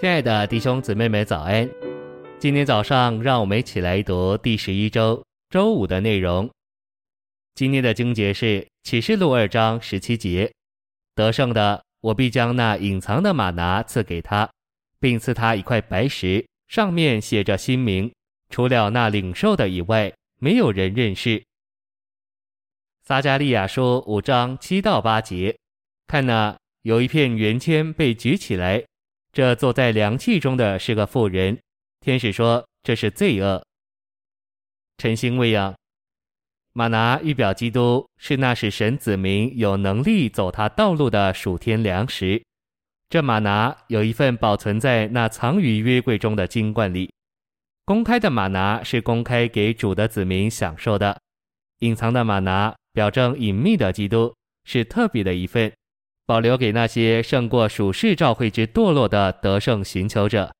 亲爱的弟兄姊妹们，早安！今天早上，让我们一起来读第十一周周五的内容。今天的经节是启示录二章十七节：得胜的，我必将那隐藏的马拿赐给他，并赐他一块白石，上面写着新名，除了那领受的以外，没有人认识。撒迦利亚书五章七到八节：看哪，有一片圆圈被举起来。这坐在凉气中的是个妇人，天使说这是罪恶。晨星喂养，吗哪预表基督，是那使神子民有能力走他道路的属天粮食。这吗哪有一份保存在那藏于约柜中的金罐里。公开的吗哪是公开给主的子民享受的，隐藏的吗哪表征隐秘的基督，是特别的一份。保留给那些胜过属世教会之堕落的得胜寻求者。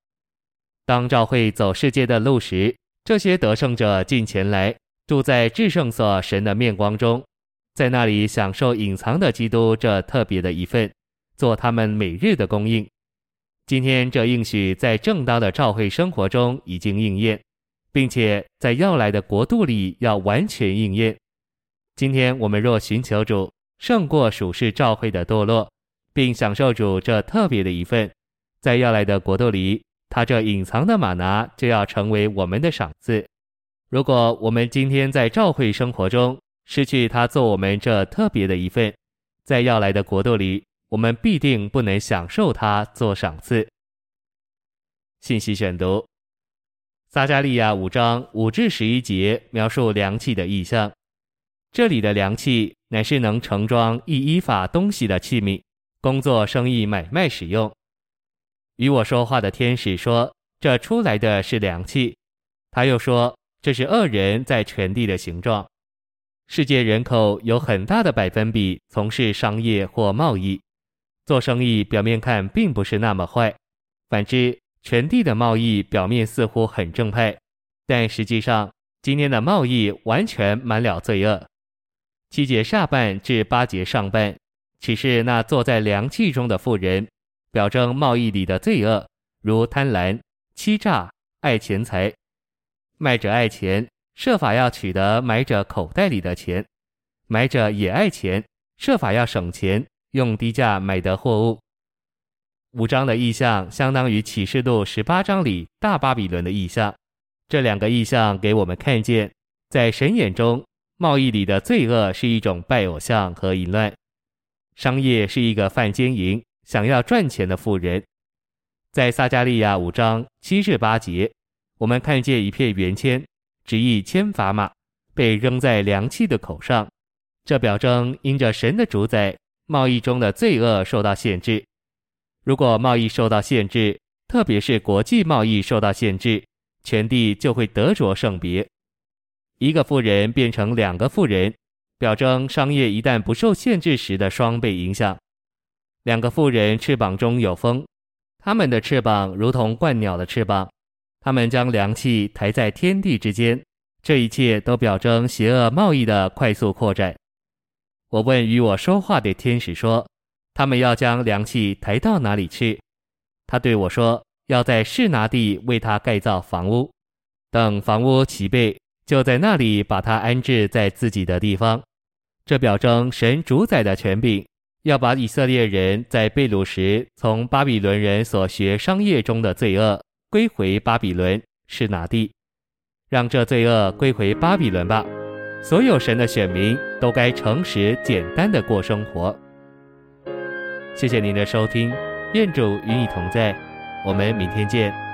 当教会走世界的路时，这些得胜者进前来，住在至圣所神的面光中，在那里享受隐藏的基督这特别的一份，做他们每日的供应。今天这应许在正当的教会生活中已经应验，并且在要来的国度里要完全应验。今天我们若寻求主，胜过属世教会的堕落，并享受主这特别的一份，在要来的国度里，他这隐藏的马拿就要成为我们的赏赐。如果我们今天在教会生活中失去他做我们这特别的一份，在要来的国度里，我们必定不能享受他做赏赐。信息选读：撒迦利亚五章五至十一节描述量器的意象，这里的量器。乃是能盛装一伊法东西的器皿，工作、生意、买卖使用。与我说话的天使说：“这出来的是量器。”他又说：“这是恶人在全地的形状。世界人口有很大的百分比从事商业或贸易，做生意表面看并不是那么坏。反之，全地的贸易表面似乎很正派，但实际上今天的贸易完全满了罪恶。”七节下半至八节上半，启示那坐在凉气中的妇人，表征贸易里的罪恶，如贪婪、欺诈、爱钱财。卖者爱钱，设法要取得买者口袋里的钱；买者也爱钱，设法要省钱，用低价买得货物。五章的意象相当于启示录十八章里大巴比伦的意象。这两个意象给我们看见，在神眼中。贸易里的罪恶是一种拜偶像和淫乱，商业是一个犯奸淫、想要赚钱的富人。在撒迦利亚五章七至八节，我们看见一片圆签，直译签砝码，被扔在凉气的口上，这表征因着神的主宰，贸易中的罪恶受到限制。如果贸易受到限制，特别是国际贸易受到限制，全地就会得着圣别。一个富人变成两个富人，表征商业一旦不受限制时的双倍影响。两个富人翅膀中有风，他们的翅膀如同鹳鸟的翅膀，他们将凉气抬在天地之间。这一切都表征邪恶贸易的快速扩展。我问与我说话的天使说：“他们要将凉气抬到哪里去？”他对我说：“要在示拿地为他盖造房屋，等房屋齐备。”就在那里把他安置在自己的地方，这表征神主宰的权柄，要把以色列人在被掳时从巴比伦人所学商业中的罪恶归回巴比伦是哪地，让这罪恶归回巴比伦吧。所有神的选民都该诚实简单的过生活。谢谢您的收听，愿主与你同在，我们明天见。